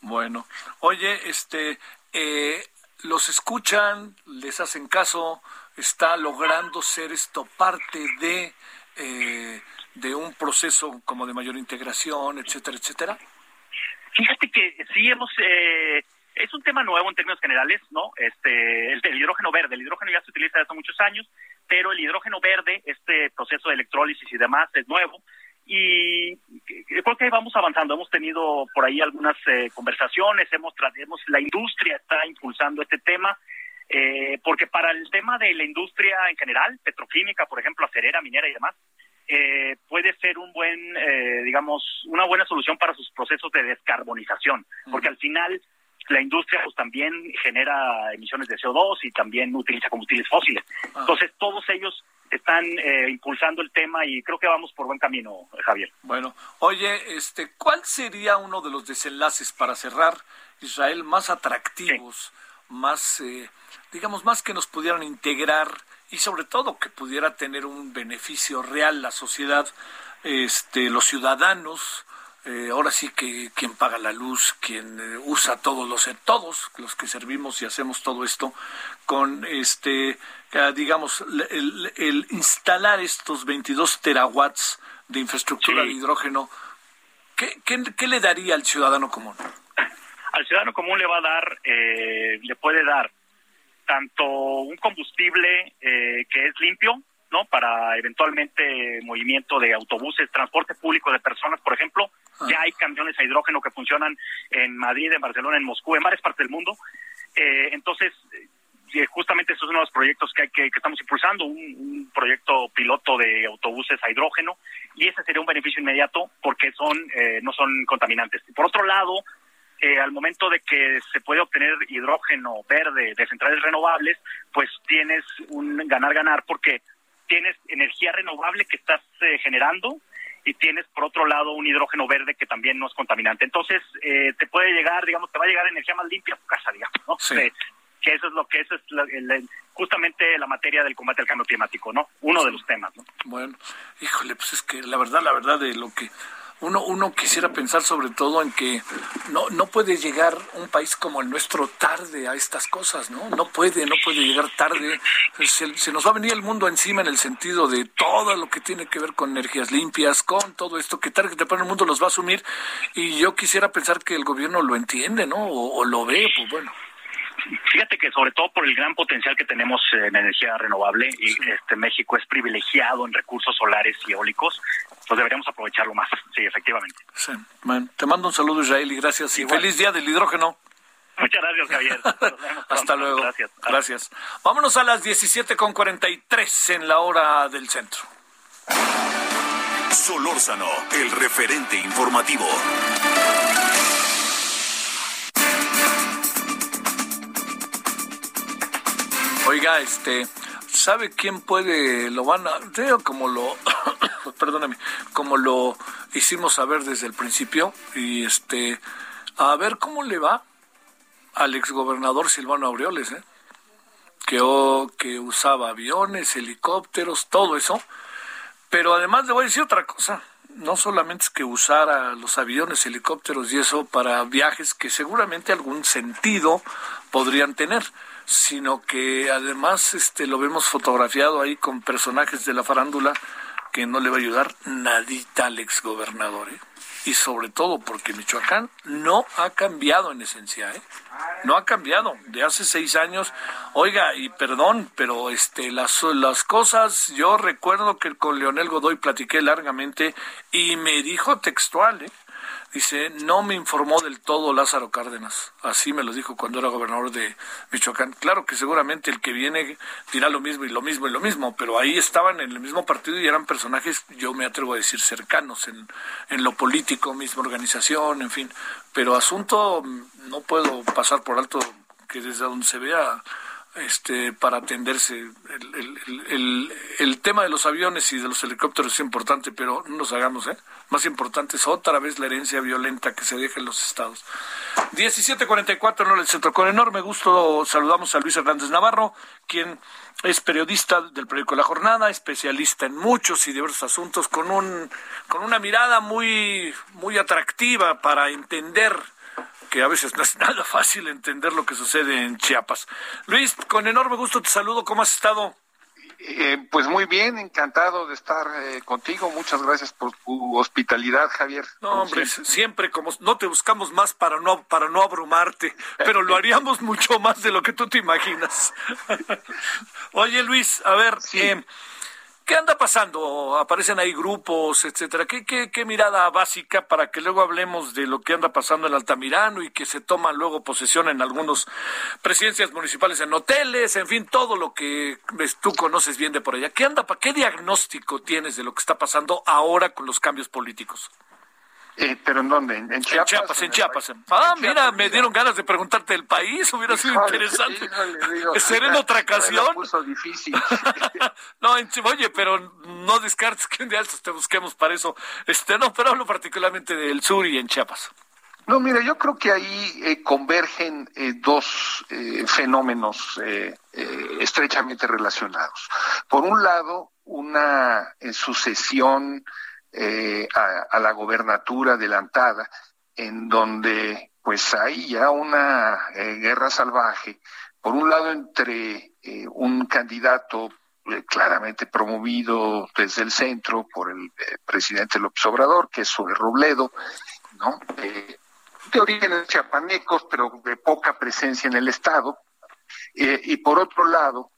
Bueno, oye, este, eh, los escuchan, les hacen caso, está logrando ser esto parte de, eh, de un proceso como de mayor integración, etcétera, etcétera. Fíjate que sí hemos, eh, es un tema nuevo en términos generales, ¿no? Este, el, el, hidrógeno verde, el hidrógeno ya se utiliza desde hace muchos años, pero el hidrógeno verde, este proceso de electrólisis y demás es nuevo y creo que vamos avanzando. Hemos tenido por ahí algunas eh, conversaciones, hemos, hemos la industria está impulsando este tema, eh, porque para el tema de la industria en general, petroquímica, por ejemplo, acerera, minera y demás, eh, puede ser un buen, digamos, una buena solución para sus procesos de descarbonización, porque al final la industria pues también genera emisiones de CO2 y también utiliza combustibles fósiles. Ah. Entonces, todos ellos están eh, impulsando el tema y creo que vamos por buen camino, Javier. Bueno, oye, este, ¿cuál sería uno de los desenlaces para cerrar Israel más atractivos, más, eh, digamos, más que nos pudieran integrar y sobre todo que pudiera tener un beneficio real la sociedad, este, los ciudadanos? Eh, ahora sí que quien paga la luz, quien eh, usa todos los todos los que servimos y hacemos todo esto con este digamos el, instalar estos 22 terawatts de infraestructura de hidrógeno ¿qué, ¿qué, le daría al ciudadano común? Al ciudadano común le va a dar eh, le puede dar tanto un combustible que es limpio ¿no? Para eventualmente movimiento de autobuses, transporte público de personas, por ejemplo. Ah. Ya hay camiones a hidrógeno que funcionan en Madrid, en Barcelona, en Moscú, en varias partes del mundo. Eh, entonces, eh, justamente esos son los proyectos que, hay que, estamos impulsando, un, proyecto piloto de autobuses a hidrógeno, y ese sería un beneficio inmediato porque son eh, no son contaminantes. Por otro lado, al momento de que se puede obtener hidrógeno verde de centrales renovables, pues tienes un ganar-ganar porque tienes energía renovable que estás eh, generando y tienes por otro lado un hidrógeno verde que también no es contaminante. Entonces, eh, te puede llegar, digamos, te va a llegar energía más limpia a tu casa, digamos, ¿no? que eso es lo que eso es justamente la materia del combate al cambio climático, ¿no? Uno de los temas, ¿no? Bueno, híjole, pues es que la verdad, la verdad de lo que uno, uno quisiera pensar sobre todo en que no, no puede llegar un país como el nuestro tarde a estas cosas, ¿no? No puede, no puede llegar tarde. Se, se, nos va a venir el mundo encima en el sentido de todo lo que tiene que ver con energías limpias, con todo esto que tarde que temprano el mundo los va a asumir. Y yo quisiera pensar que el gobierno lo entiende, ¿no? O, o lo ve, pues bueno. Fíjate que sobre todo por el gran potencial que tenemos en energía renovable y este México es privilegiado en recursos solares y eólicos, pues deberíamos aprovecharlo más. Sí, efectivamente. Sí. te mando un saludo Israel y gracias y feliz día del hidrógeno. Muchas gracias, Javier. Hasta luego. Gracias. Gracias. Vámonos a las 17.43 en la hora del centro. Solórzano, el referente informativo. Oiga, este, ¿sabe quién puede, lo van a, como lo, perdóname, como lo hicimos saber desde el principio, y este, a ver cómo le va al exgobernador Silvano Aureoles, ¿eh? que, que usaba aviones, helicópteros, todo eso, pero además le voy a decir otra cosa, no solamente es que usara los aviones, helicópteros y eso para viajes que seguramente algún sentido podrían tener, sino que además este lo vemos fotografiado ahí con personajes de la farándula que no le va a ayudar nadita al exgobernador. ¿eh? y sobre todo porque Michoacán no ha cambiado en esencia, ¿eh? No ha cambiado de hace seis años. Oiga, y perdón, pero este las, las cosas, yo recuerdo que con Leonel Godoy platiqué largamente y me dijo textual, ¿eh? Dice, no me informó del todo Lázaro Cárdenas. Así me lo dijo cuando era gobernador de Michoacán. Claro que seguramente el que viene dirá lo mismo y lo mismo y lo mismo, pero ahí estaban en el mismo partido y eran personajes, yo me atrevo a decir, cercanos en, en lo político, misma organización, en fin. Pero asunto, no puedo pasar por alto que desde donde se vea este, para atenderse. El, el, el, tema de los aviones y de los helicópteros es importante, pero no nos hagamos, ¿eh? Más importante es otra vez la herencia violenta que se deja en los estados. 1744 en el centro. Con enorme gusto saludamos a Luis Hernández Navarro, quien es periodista del periódico La Jornada, especialista en muchos y diversos asuntos, con, un, con una mirada muy, muy atractiva para entender que a veces no es nada fácil entender lo que sucede en Chiapas. Luis, con enorme gusto te saludo. ¿Cómo has estado? Eh, pues muy bien, encantado de estar eh, contigo. Muchas gracias por tu hospitalidad, Javier. No, hombre, siempre. como no te buscamos más para no para no abrumarte, pero lo haríamos mucho más de lo que tú te imaginas. Oye, Luis, a ver, eh, ¿Qué anda pasando? Aparecen ahí grupos, etcétera. ¿Qué, qué, qué mirada básica para que luego hablemos de lo que anda pasando en Altamirano y que se toma luego posesión en algunas presidencias municipales en hoteles, en fin, todo lo que tú conoces bien de por allá? ¿Qué anda, qué diagnóstico tienes de lo que está pasando ahora con los cambios políticos? Eh, ¿Pero en dónde? ¿En, Chiapas? En Chiapas, Ah, mira, me dieron ganas de preguntarte el país, hubiera sido interesante. ¿Será en otra ocasión? difícil. no, oye, pero no descartes que un día te busquemos para eso. Este, no, pero hablo particularmente del sur y en Chiapas. No, mira, yo creo que ahí eh, convergen eh, dos fenómenos estrechamente relacionados. Por un lado, una sucesión eh, a, la gobernatura adelantada, en donde pues hay ya una eh, guerra salvaje, por un lado entre eh, un candidato claramente promovido desde el centro por el presidente López Obrador, que es Zoe Robledo, ¿no? de orígenes chiapanecos, pero de poca presencia en el Estado, y por otro lado,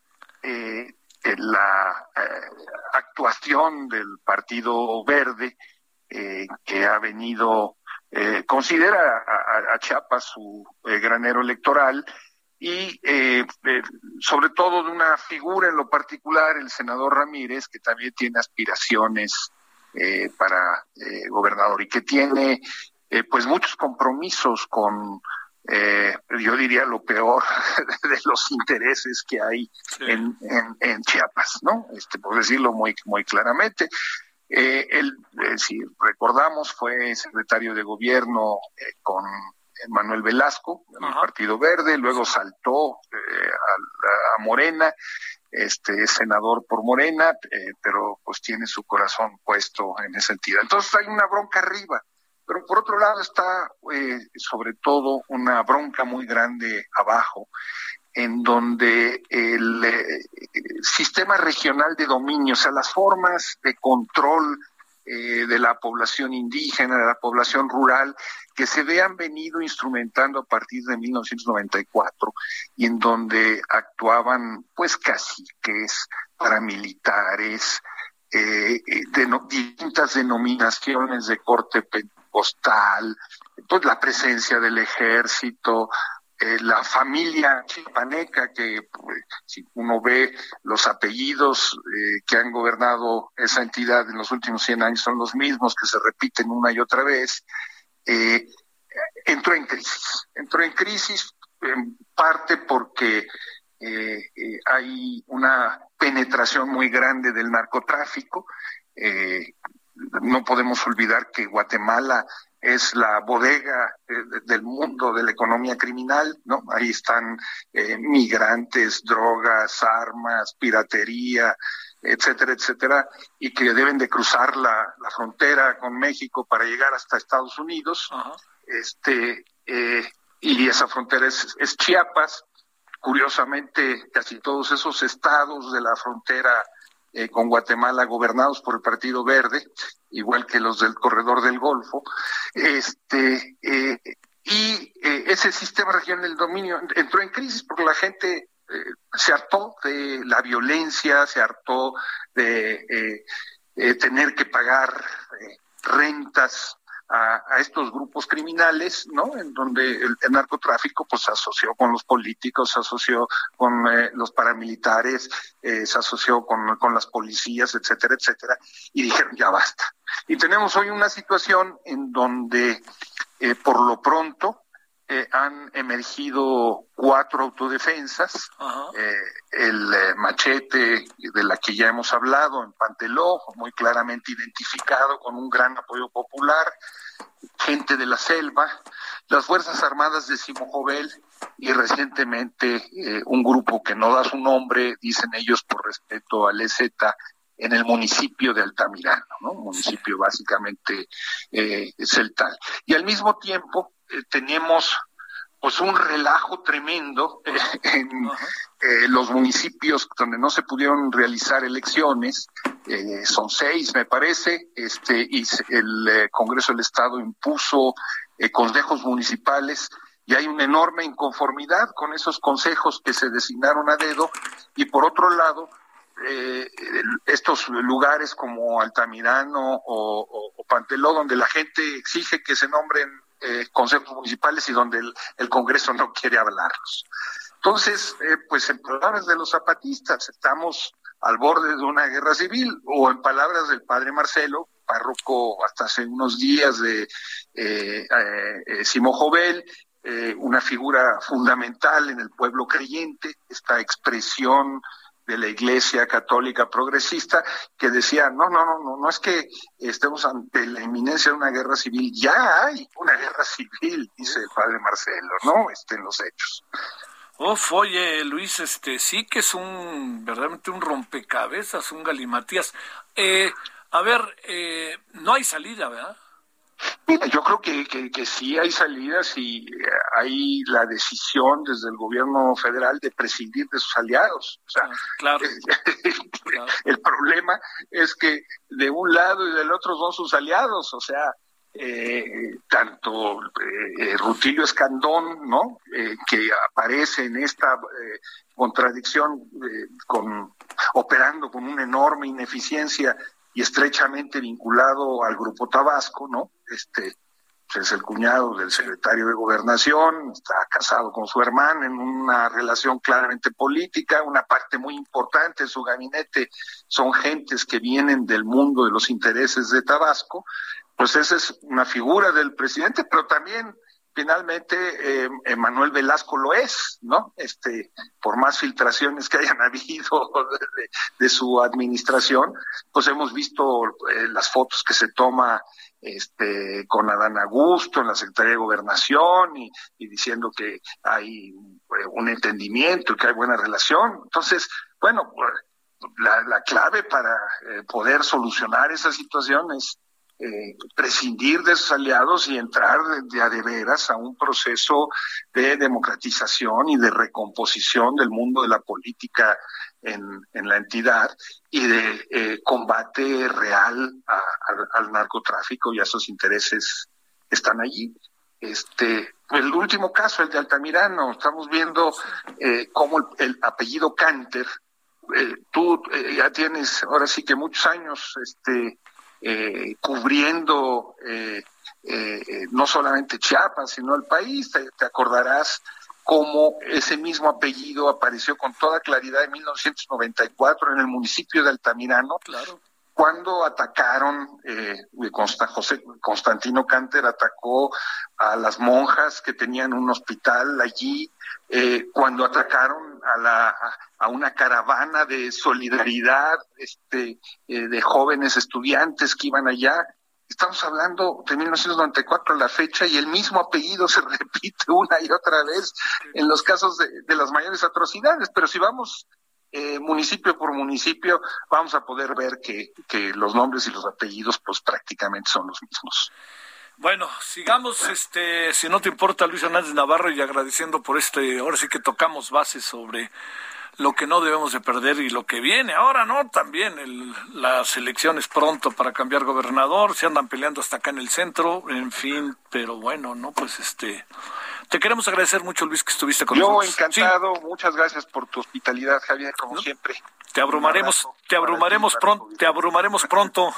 la eh, actuación del Partido Verde, eh, que ha venido, eh, considera a, Chiapas su granero electoral y sobre todo de una figura en lo particular, el senador Ramírez, que también tiene aspiraciones para gobernador y que tiene pues muchos compromisos con eh, yo diría lo peor de los intereses que hay en, en, Chiapas, ¿no? Este, por decirlo muy, muy claramente. Eh, él, eh, si recordamos, fue secretario de gobierno eh, con Manuel Velasco, en el Partido Verde, luego saltó a, a, Morena, este es senador por Morena, pero pues tiene su corazón puesto en ese sentido. Entonces hay una bronca arriba pero por otro lado está eh, sobre todo una bronca muy grande abajo, en donde el, eh, sistema regional de dominio, o sea, las formas de control eh, de la población indígena, de la población rural, que se vean venido instrumentando a partir de 1994 y en donde actuaban pues caciques, paramilitares, de distintas denominaciones de corte postal, pues la presencia del ejército, eh, la familia chipaneca, que pues, si uno ve los apellidos eh, que han gobernado esa entidad en los últimos 100 años son los mismos, que se repiten una y otra vez, eh, entró en crisis. Entró en crisis en parte porque hay una penetración muy grande del narcotráfico, no podemos olvidar que Guatemala es la bodega eh, del mundo de la economía criminal, ¿no? Ahí están eh, migrantes, drogas, armas, piratería, etcétera, etcétera, y que deben de cruzar la, frontera con México para llegar hasta Estados Unidos. Este, eh, y esa frontera es, es Chiapas. Curiosamente, casi todos esos estados de la frontera eh, con Guatemala gobernados por el Partido Verde, igual que los del Corredor del Golfo. Este, eh, y eh, ese sistema regional del dominio entró en crisis porque la gente se hartó de la violencia, se hartó de tener que pagar rentas a, estos grupos criminales, ¿no? En donde el, narcotráfico pues se asoció con los políticos, se asoció con eh, los paramilitares, eh, se asoció con, con las policías, etcétera, etcétera, y dijeron ya basta. Y tenemos hoy una situación en donde eh, por lo pronto eh, han emergido cuatro autodefensas, eh, el eh, machete de la que ya hemos hablado en Panteló, muy claramente identificado con un gran apoyo popular, gente de la selva, las Fuerzas Armadas de Simojovel y recientemente un grupo que no da su nombre, dicen ellos por respeto al EZ, en el municipio de Altamirano, ¿no? municipio básicamente eh, celtal. Y al mismo tiempo eh, tenemos pues un relajo tremendo eh, en eh, los municipios donde no se pudieron realizar elecciones, son seis me parece, este y el Congreso del Estado impuso consejos municipales y hay una enorme inconformidad con esos consejos que se designaron a dedo y por otro lado eh, estos lugares como Altamirano o, o, Panteló, donde la gente exige que se nombren eh, municipales y donde el, Congreso no quiere hablarlos. Entonces, eh, pues en palabras de los zapatistas, estamos al borde de una guerra civil, o en palabras del padre Marcelo, párroco hasta hace unos días de eh, eh Simo Jovel, una figura fundamental en el pueblo creyente, esta expresión de la Iglesia Católica Progresista que decía, no, no, no, no, no es que estemos ante la inminencia de una guerra civil, ya hay una guerra civil, dice el padre Marcelo, ¿no? Este, en los hechos. Uf, oye, Luis, este sí que es un, verdaderamente un rompecabezas, un galimatías. Eh, a ver, eh, no hay salida, ¿verdad? Mira, yo creo que, que, sí hay salidas y eh, hay la decisión desde el gobierno federal de prescindir de sus aliados. O sea, ah, claro, el problema es que de un lado y del otro son sus aliados. O sea, eh, tanto eh, Rutilio Escandón, ¿no? que aparece en esta contradicción con operando con una enorme ineficiencia y estrechamente vinculado al Grupo Tabasco, ¿no? Este pues, es el cuñado del secretario de Gobernación, está casado con su hermana en una relación claramente política, una parte muy importante de su gabinete son gentes que vienen del mundo de los intereses de Tabasco, pues esa es una figura del presidente, pero también finalmente eh, Manuel Velasco lo es, ¿no? Este, por más filtraciones que hayan habido de, su administración, pues hemos visto eh, las fotos que se toma este, con Adán Augusto en la Secretaría de Gobernación y, diciendo que hay eh, un entendimiento y que hay buena relación. Entonces, bueno, la, la clave para eh, poder solucionar esa situación es eh, prescindir de sus aliados y entrar de, de veras a un proceso de democratización y de recomposición del mundo de la política en, la entidad y de eh, combate real al narcotráfico y a sus intereses están allí. Este, el último caso, el de Altamirano, estamos viendo eh, cómo el, apellido Canter, tú ya tienes ahora sí que muchos años este, eh, cubriendo eh, eh, no solamente Chiapas, sino el país. Te, acordarás cómo ese mismo apellido apareció con toda claridad en 1994 en el municipio de Altamirano. Claro. Cuando atacaron, eh, José Constantino Canter atacó a las monjas que tenían un hospital allí, eh, cuando atacaron a, la, a una caravana de solidaridad este, eh, de jóvenes estudiantes que iban allá. Estamos hablando de 1994 la fecha y el mismo apellido se repite una y otra vez en los casos de, las mayores atrocidades. Pero si vamos eh, municipio por municipio, vamos a poder ver que, que los nombres y los apellidos pues prácticamente son los mismos. Bueno, sigamos, este, si no te importa, Luis Hernández Navarro, y agradeciendo por este, ahora sí que tocamos bases sobre lo que no debemos de perder y lo que viene ahora, ¿no? También el, las elecciones pronto para cambiar gobernador, se andan peleando hasta acá en el centro, en fin, pero bueno, ¿no? Pues este, te queremos agradecer mucho, Luis, que estuviste con nosotros. Yo encantado, muchas gracias por tu hospitalidad, Javier, como siempre. Te abrumaremos, te abrumaremos pronto, te abrumaremos pronto.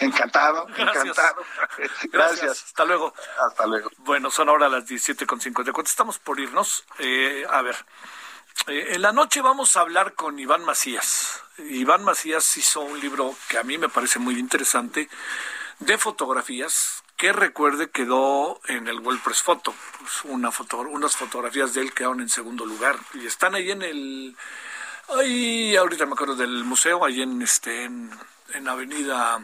Encantado, Gracias. encantado. Gracias. Hasta luego. Hasta luego. Bueno, son ahora las 17.54. Estamos por irnos. Eh, a ver, eh, en la noche vamos a hablar con Iván Macías. Iván Macías hizo un libro que a mí me parece muy interesante de fotografías que recuerde quedó en el WordPress Photo. Pues una foto, unas fotografías de él quedaron en segundo lugar y están ahí en el Ahí, ahorita me acuerdo del museo, ahí en, este, en, en Avenida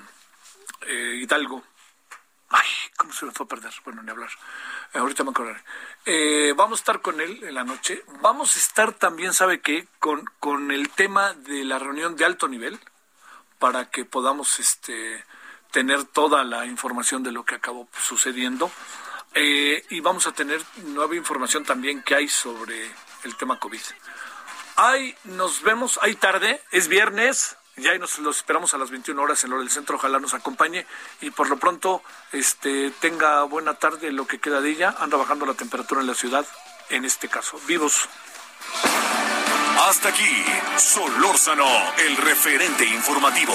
eh, Hidalgo. Ay, ¿cómo se me fue a perder? Bueno, ni hablar. Eh, ahorita me acordaré. Eh, vamos a estar con él en la noche. Vamos a estar también, ¿sabe qué? Con, con el tema de la reunión de alto nivel para que podamos este, tener toda la información de lo que acabó sucediendo. Eh, y vamos a tener nueva información también que hay sobre el tema COVID. Ay, nos vemos, hay tarde, es viernes, ya ahí nos los esperamos a las 21 horas en hora del centro, ojalá nos acompañe y por lo pronto este tenga buena tarde lo que queda de ella, anda bajando la temperatura en la ciudad, en este caso, vivos. Hasta aquí, Solórzano, el referente informativo.